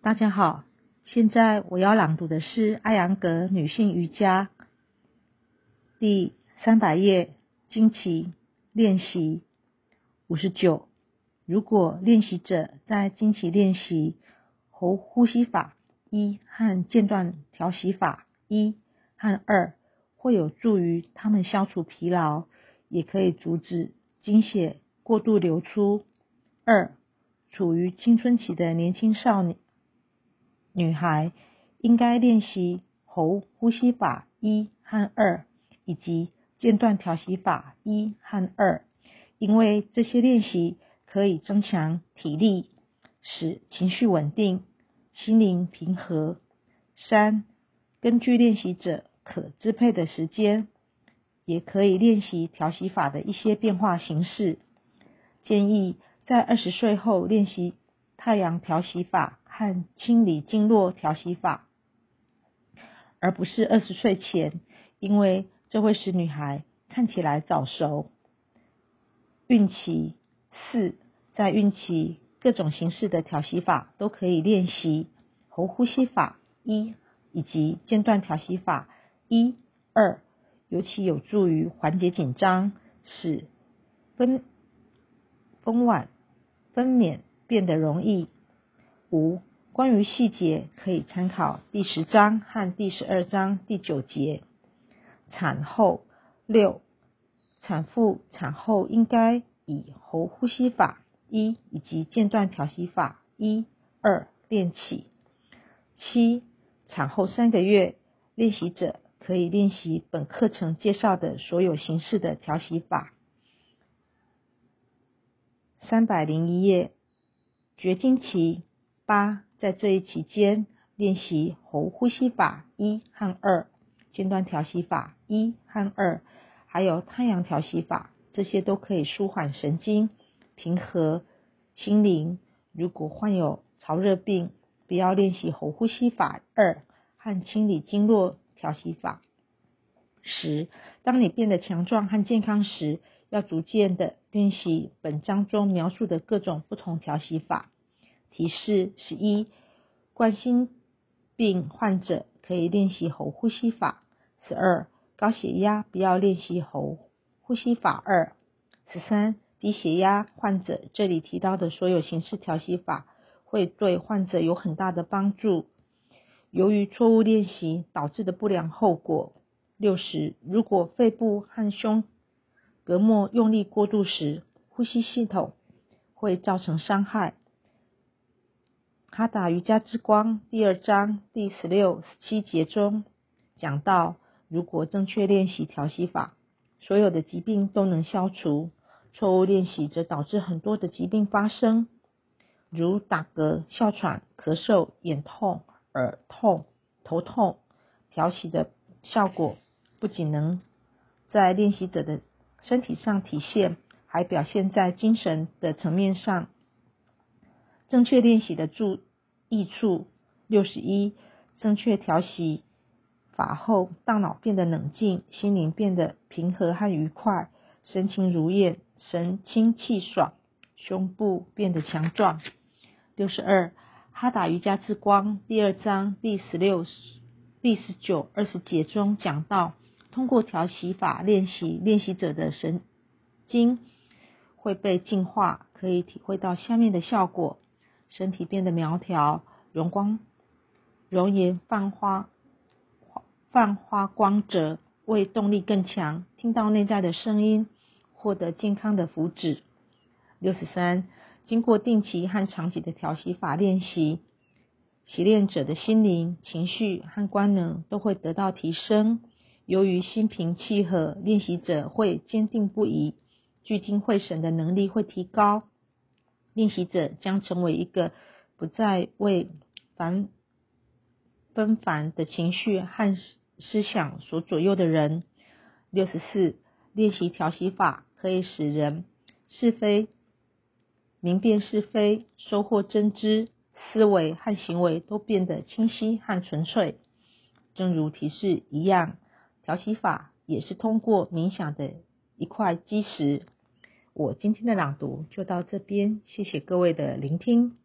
大家好，现在我要朗读的是艾扬格女性瑜伽第三百页经期练习五十九。如果练习者在经期练习喉呼吸法一和间断调息法一和二，会有助于他们消除疲劳，也可以阻止经血过度流出。二，处于青春期的年轻少女。女孩应该练习喉呼吸法一和二，以及间断调息法一和二，因为这些练习可以增强体力，使情绪稳定，心灵平和。三，根据练习者可支配的时间，也可以练习调息法的一些变化形式。建议在二十岁后练习太阳调息法。和清理经络调息法，而不是二十岁前，因为这会使女孩看起来早熟。孕期四，在孕期各种形式的调息法都可以练习喉呼吸法一以及间断调息法一二，尤其有助于缓解紧张，使分分娩分娩变得容易。五。关于细节，可以参考第十章和第十二章第九节。产后六，产妇产后应该以喉呼吸法一以及间断调息法一二练起。七，产后三个月，练习者可以练习本课程介绍的所有形式的调息法。三百零一页，绝经期八。在这一期间，练习喉呼吸法一和二，间断调息法一和二，还有太阳调息法，这些都可以舒缓神经、平和心灵。如果患有潮热病，不要练习喉呼吸法二和清理经络调息法。十，当你变得强壮和健康时，要逐渐的练习本章中描述的各种不同调息法。提示十一，冠心病患者可以练习喉呼吸法。十二，高血压不要练习喉呼吸法二。十三，低血压患者这里提到的所有形式调息法会对患者有很大的帮助。由于错误练习导致的不良后果。六十，如果肺部和胸膈膜用力过度时，呼吸系统会造成伤害。哈达瑜伽之光第二章第十六、十七节中讲到，如果正确练习调息法，所有的疾病都能消除；错误练习则导致很多的疾病发生，如打嗝、哮喘、咳嗽、眼痛、耳痛、头痛。调息的效果不仅能在练习者的身体上体现，还表现在精神的层面上。正确练习的注意处六十一，正确调息法后，大脑变得冷静，心灵变得平和和愉快，神情如燕，神清气爽，胸部变得强壮。六十二，哈达瑜伽之光第二章第十六、第十九、二十节中讲到，通过调息法练习，练习者的神经会被净化，可以体会到下面的效果。身体变得苗条，容光容颜泛花泛花光泽，为动力更强，听到内在的声音，获得健康的福祉。六十三，经过定期和长期的调息法练习，习练者的心灵、情绪和官能都会得到提升。由于心平气和，练习者会坚定不移，聚精会神的能力会提高。练习者将成为一个不再为烦纷繁的情绪和思想所左右的人。六十四，练习调息法可以使人是非明辨是非，收获真知，思维和行为都变得清晰和纯粹。正如提示一样，调息法也是通过冥想的一块基石。我今天的朗读就到这边，谢谢各位的聆听。